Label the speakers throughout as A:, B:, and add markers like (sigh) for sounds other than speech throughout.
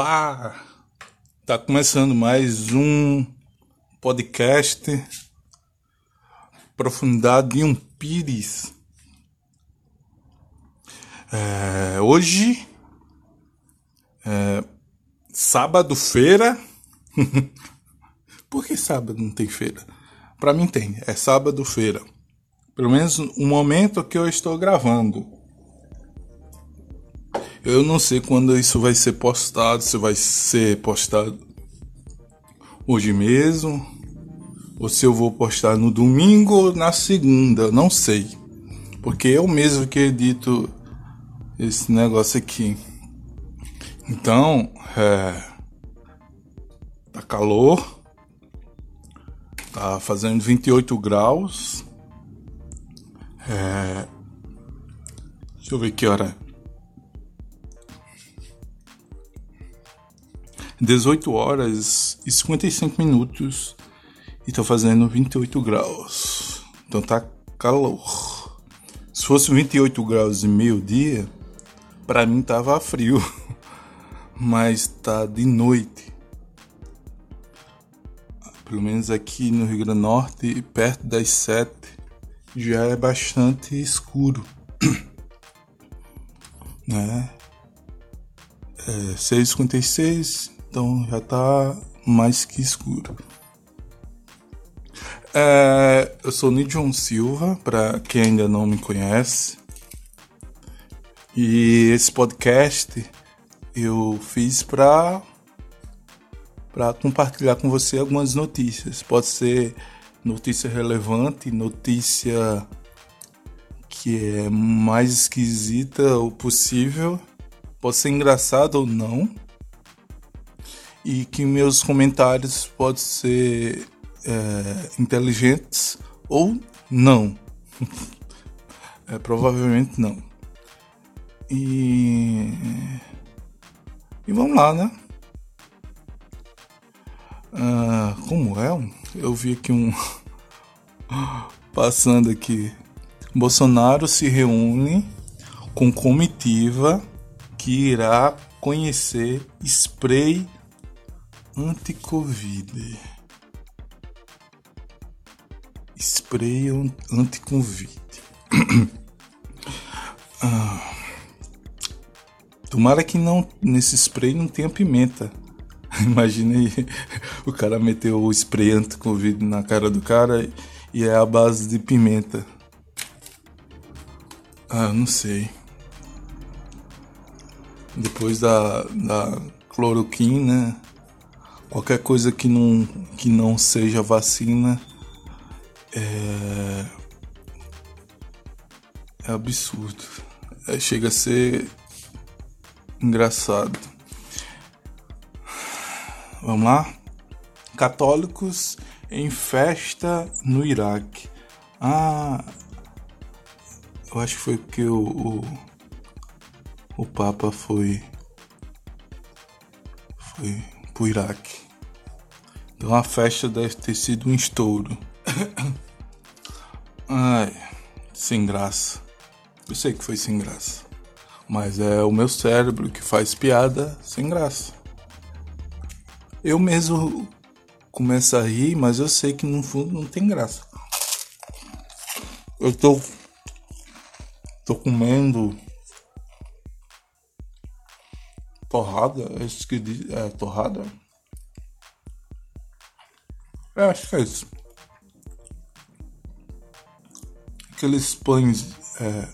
A: Olá! Tá começando mais um podcast Profundidade de um Pires. É, hoje é sábado-feira. (laughs) Por que sábado não tem feira? Para mim tem, é sábado-feira. Pelo menos o momento que eu estou gravando. Eu não sei quando isso vai ser postado, se vai ser postado hoje mesmo, ou se eu vou postar no domingo ou na segunda, não sei. Porque eu mesmo que edito esse negócio aqui. Então, é, tá calor, tá fazendo 28 graus. É, deixa eu ver que hora é. 18 horas e 55 minutos e tô fazendo 28 graus. Então tá calor. Se fosse 28 graus e meio-dia, para mim tava frio. (laughs) Mas tá de noite. Pelo menos aqui no Rio Grande do Norte, perto das 7, já é bastante escuro. (clears throat) né? É 6h56, então já tá mais que escuro. É, eu sou Nidion Silva, para quem ainda não me conhece. E esse podcast eu fiz para para compartilhar com você algumas notícias. Pode ser notícia relevante, notícia que é mais esquisita o possível, pode ser engraçado ou não e que meus comentários podem ser é, inteligentes ou não. (laughs) é, provavelmente não. E, e vamos lá, né? Ah, como é? Eu vi aqui um. (laughs) Passando aqui. Bolsonaro se reúne com comitiva que irá conhecer spray anti-Covid. Spray anti-Covid. (coughs) ah, tomara que não nesse spray não tenha pimenta. (laughs) Imagina aí, o cara meteu o spray anti-Covid na cara do cara e é a base de pimenta. Ah, não sei. Depois da, da cloroquina? Qualquer coisa que não, que não seja vacina é, é absurdo. É, chega a ser engraçado. Vamos lá? Católicos em festa no Iraque. Ah, eu acho que foi porque o, o, o Papa foi. Foi pro Iraque. Então a festa deve ter sido um estouro. (coughs) Ai, sem graça. Eu sei que foi sem graça. Mas é o meu cérebro que faz piada sem graça. Eu mesmo começo a rir, mas eu sei que no fundo não tem graça. Eu tô. tô comendo Torrada? É que diz. É, torrada? É, acho que é isso. Aqueles pães é,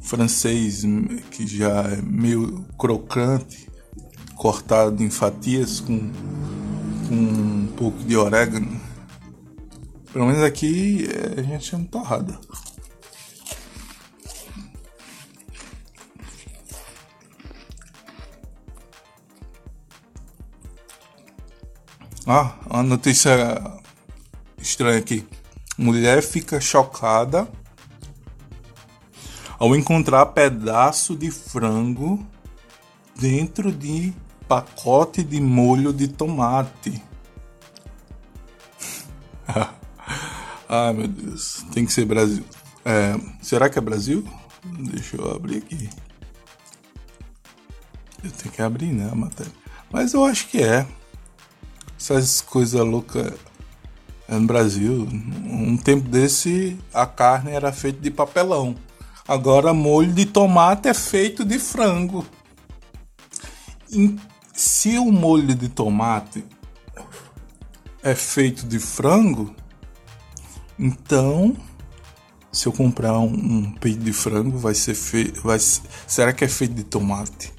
A: francês que já é meio crocante, cortado em fatias com, com um pouco de orégano. Pelo menos aqui é, a gente chama torrada. Ah, uma notícia estranha aqui. Mulher fica chocada ao encontrar pedaço de frango dentro de pacote de molho de tomate. (laughs) Ai meu Deus, tem que ser Brasil. É, será que é Brasil? Deixa eu abrir aqui. Eu tenho que abrir, né, a matéria. Mas eu acho que é. Essas coisas loucas é no Brasil. Um tempo desse a carne era feita de papelão. Agora molho de tomate é feito de frango. E se o molho de tomate é feito de frango, então se eu comprar um, um peito de frango vai ser feito, vai será que é feito de tomate?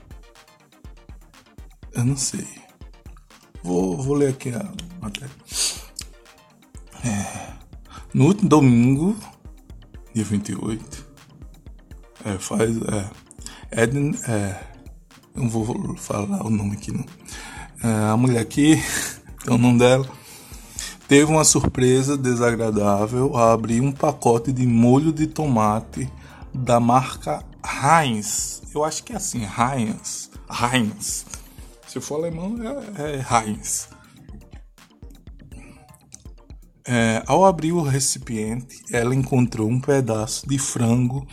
A: Eu não sei. Vou, vou ler aqui a matéria. É, no último domingo, dia 28, é, faz. É, Eden. É, não vou falar o nome aqui não. É, a mulher aqui, (laughs) é o nome dela, teve uma surpresa desagradável ao abrir um pacote de molho de tomate da marca Heinz. Eu acho que é assim, Heinz. Heinz. Se for alemão, é, é Heinz. É, ao abrir o recipiente, ela encontrou um pedaço de frango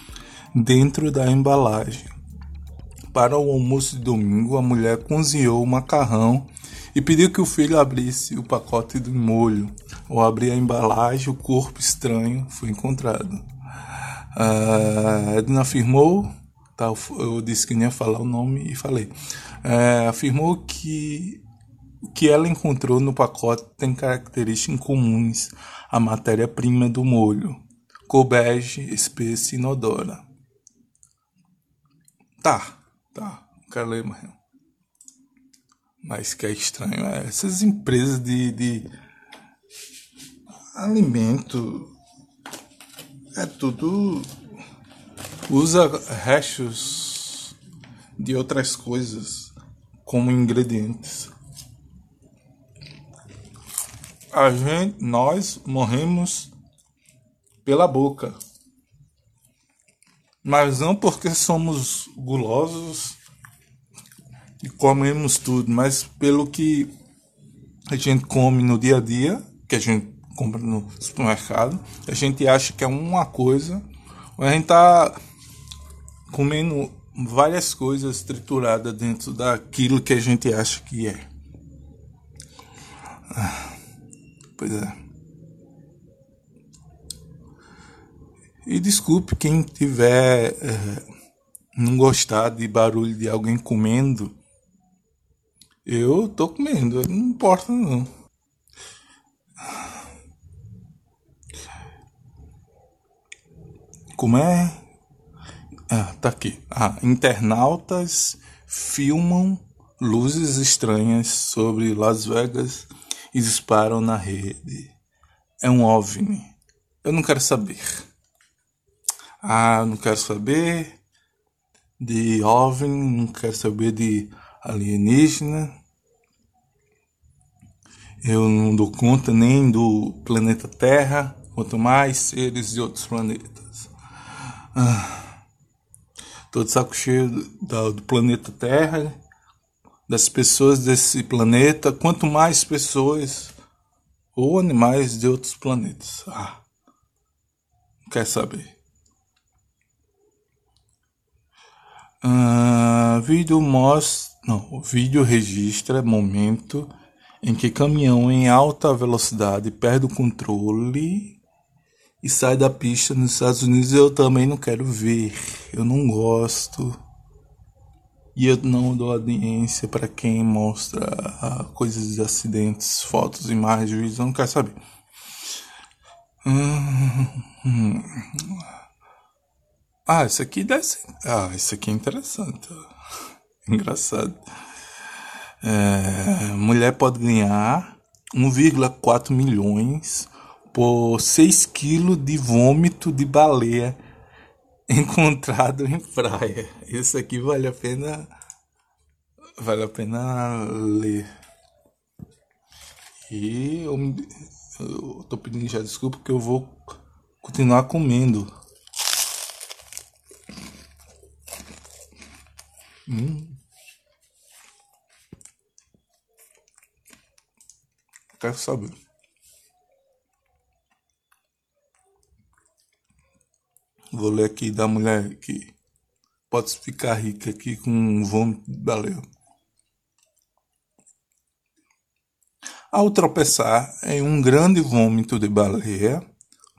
A: dentro da embalagem. Para o almoço de domingo, a mulher cozinhou o macarrão e pediu que o filho abrisse o pacote de molho. Ao abrir a embalagem, o corpo estranho foi encontrado. A Edna afirmou, tá, eu disse que nem ia falar o nome e falei, é, afirmou que o que ela encontrou no pacote tem características incomuns à matéria-prima do molho, cor bege, espessa e inodora. Tá, tá, não quero ler mais. Mas que é estranho é essas empresas de, de alimento é tudo usa restos de outras coisas como ingredientes a gente, nós morremos pela boca. Mas não porque somos gulosos e comemos tudo, mas pelo que a gente come no dia a dia, que a gente compra no supermercado, a gente acha que é uma coisa, a gente tá comendo várias coisas trituradas dentro daquilo que a gente acha que é. Ah. Pois é. E desculpe quem tiver é, não gostar de barulho de alguém comendo. Eu tô comendo, não importa não. Como é? Ah, tá aqui. Ah, internautas filmam luzes estranhas sobre Las Vegas e disparam na rede. É um OVNI. Eu não quero saber. Ah, não quero saber de OVNI, não quero saber de alienígena. Eu não dou conta nem do planeta Terra, quanto mais seres de outros planetas. Ah, tô de saco cheio do, do planeta Terra das pessoas desse planeta, quanto mais pessoas ou animais de outros planetas. Ah, quer saber? Ah, vídeo mostra, não, o vídeo registra momento em que caminhão em alta velocidade perde o controle e sai da pista nos Estados Unidos. Eu também não quero ver, eu não gosto. E eu não dou audiência para quem mostra ah, coisas de acidentes, fotos, imagens, eu não quero saber. Hum, Ah, isso aqui deve. Ah, isso aqui é interessante. (laughs) Engraçado. É, mulher pode ganhar 1,4 milhões por 6 quilos de vômito de baleia (laughs) encontrado em praia. Isso aqui vale a pena vale a pena ler. E eu, eu tô pedindo já desculpa porque eu vou continuar comendo. Hum. Quero saber. Vou ler aqui da mulher que pode ficar rica aqui com um vômito de baleia. Ao tropeçar em um grande vômito de baleia,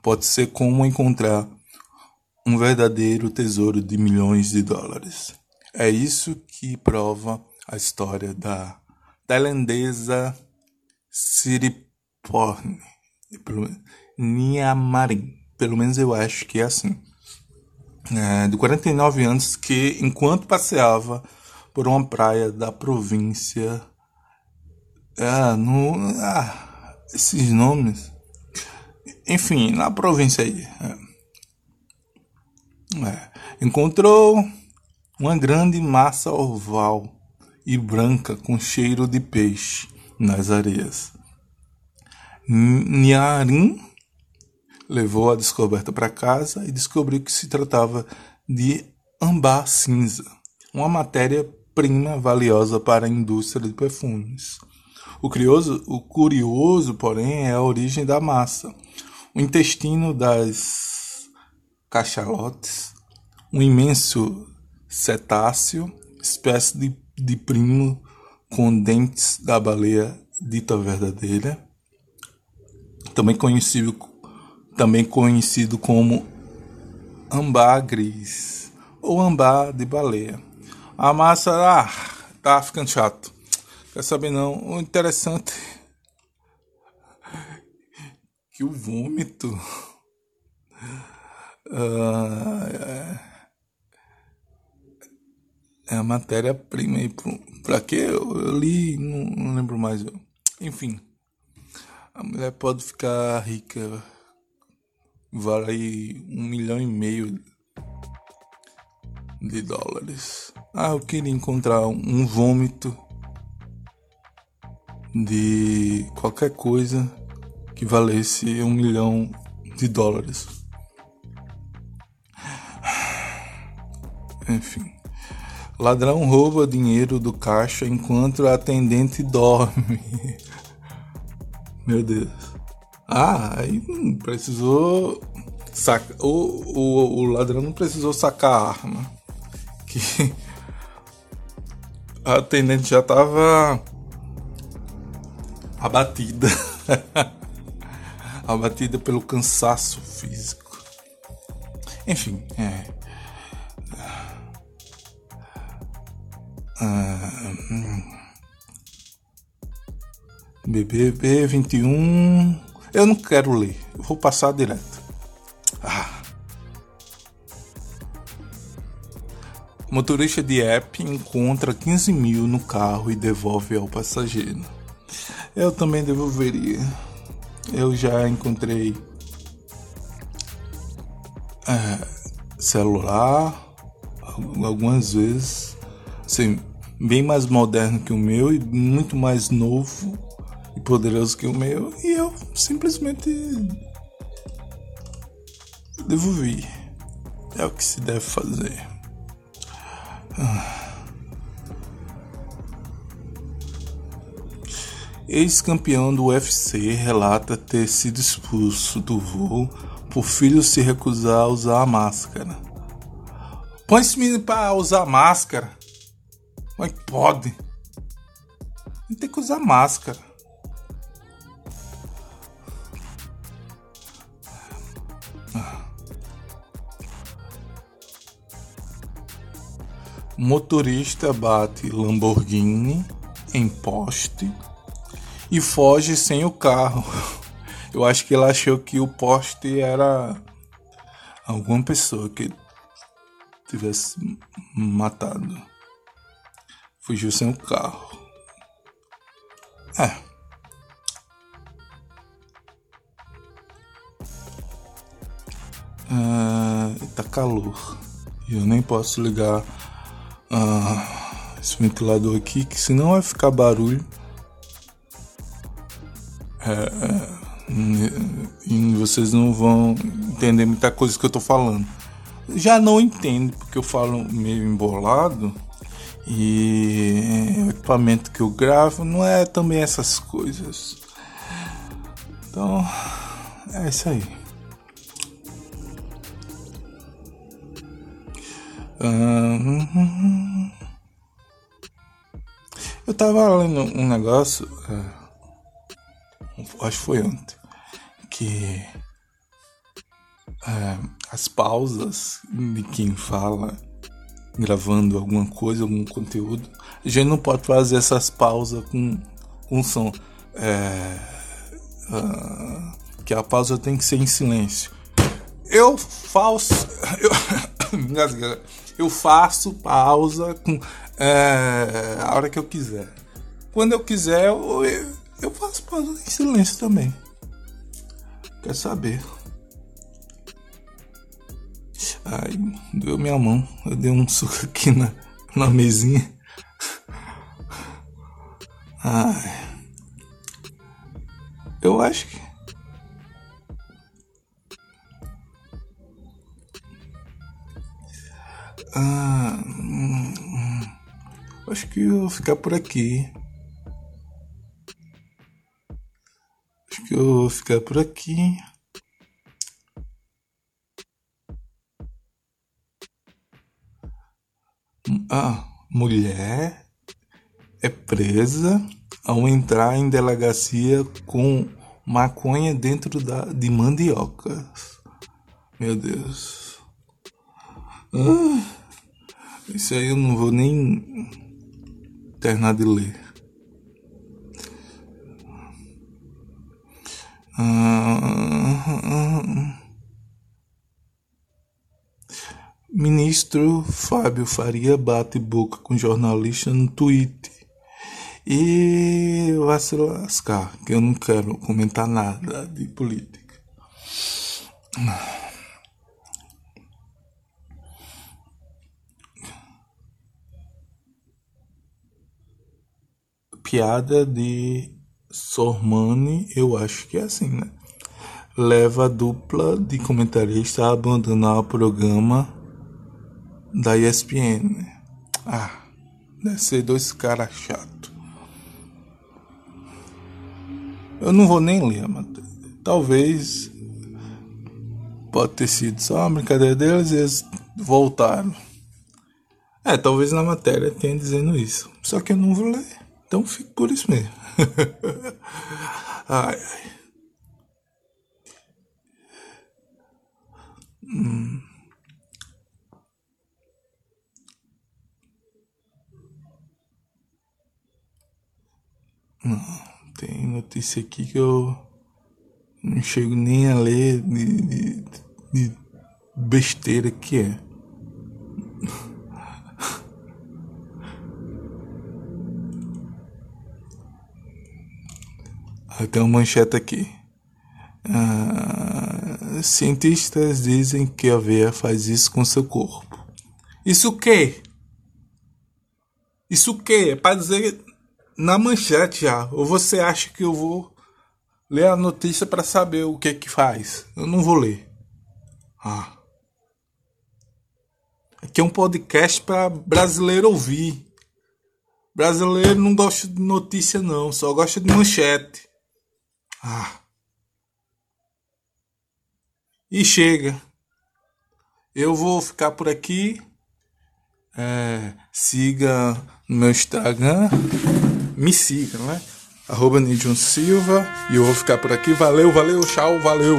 A: pode ser como encontrar um verdadeiro tesouro de milhões de dólares. É isso que prova a história da tailandesa Siriporn Niamarin. Pelo menos eu acho que é assim. É, de 49 anos que, enquanto passeava por uma praia da província. Ah, no, ah, esses nomes. Enfim, na província aí. É. É, encontrou uma grande massa oval e branca com cheiro de peixe nas areias. Nharim levou a descoberta para casa e descobriu que se tratava de ambar cinza, uma matéria-prima valiosa para a indústria de perfumes. O curioso, o curioso, porém, é a origem da massa. O intestino das cachalotes, um imenso cetáceo, espécie de, de primo com dentes da baleia dita verdadeira, também conhecido, também conhecido como ambagres ou ambar de baleia. A massa, ah, tá ficando chato. Quer saber não? O interessante (laughs) que o vômito uh, (laughs) é, é a matéria-prima aí para que eu, eu, li, não, não lembro mais. Enfim, a mulher pode ficar rica, vale um milhão e meio de dólares. Ah, eu queria encontrar um vômito de qualquer coisa que valesse um milhão de dólares. (sighs) Enfim. Ladrão rouba dinheiro do caixa enquanto a atendente dorme. (laughs) Meu Deus. Ah, aí precisou sacar. O, o, o ladrão não precisou sacar a arma. (laughs) Que a atendente já tava abatida. (laughs) abatida pelo cansaço físico. Enfim, é. Ah, hum. BBB 21. Eu não quero ler, eu vou passar direto. Ah. Motorista de app encontra 15 mil no carro e devolve ao passageiro. Eu também devolveria. Eu já encontrei é, celular algumas vezes, assim, bem mais moderno que o meu e muito mais novo poderoso que o meu, e eu simplesmente devolvi. É o que se deve fazer. Ex-campeão do UFC relata ter sido expulso do voo por filho se recusar a usar a máscara. Põe esse menino pra usar máscara. Como é pode? Ele tem que usar máscara. Motorista bate Lamborghini em poste e foge sem o carro. (laughs) Eu acho que ele achou que o poste era alguma pessoa que tivesse matado. Fugiu sem o carro. É. Ah, tá calor. Eu nem posso ligar ah, esse ventilador aqui, que senão vai ficar barulho. É, é, e vocês não vão entender muita coisa que eu tô falando. Já não entendo porque eu falo meio embolado e o equipamento que eu gravo não é também essas coisas. Então, é isso aí. Eu tava lendo um negócio, uh, acho que foi ontem, que uh, as pausas de quem fala gravando alguma coisa, algum conteúdo, a gente não pode fazer essas pausas com, com som. É, uh, que a pausa tem que ser em silêncio. Eu faço. (laughs) Eu, (laughs) eu faço pausa com é, a hora que eu quiser. Quando eu quiser, eu, eu faço pausa em silêncio também. Quer saber? Ai, doeu minha mão. Eu dei um suco aqui na, na mesinha. Ai. Eu acho que. Ah, hum, hum. acho que eu vou ficar por aqui. Acho que eu vou ficar por aqui. Ah, mulher é presa ao entrar em delegacia com maconha dentro da, de mandiocas. Meu Deus. Ah, isso aí eu não vou nem terminar de ler. Ah, Ministro Fábio Faria bate boca com jornalista no Twitter. E vai se lascar, que eu não quero comentar nada de política. Piada de Sormani, eu acho que é assim, né? Leva a dupla de comentarista a abandonar o programa da ESPN. Ah, deve ser dois caras chatos. Eu não vou nem ler matéria. Talvez pode ter sido só uma brincadeira deles e eles voltaram. É, talvez na matéria tenha dizendo isso. Só que eu não vou ler. Então fico por isso mesmo. (laughs) ai, ai. Hum. Não, tem notícia aqui que eu não chego nem a ler de, de, de besteira que é. Tem uma manchete aqui. Ah, cientistas dizem que a veia faz isso com seu corpo. Isso o quê? Isso o quê? É para dizer na manchete já. Ou você acha que eu vou ler a notícia para saber o que que faz? Eu não vou ler. Ah. Aqui é um podcast para brasileiro ouvir. Brasileiro não gosta de notícia não, só gosta de manchete. Ah. E chega. Eu vou ficar por aqui. É, siga no meu Instagram me siga, né? Arroba Nidion Silva. E eu vou ficar por aqui. Valeu, valeu, tchau, valeu.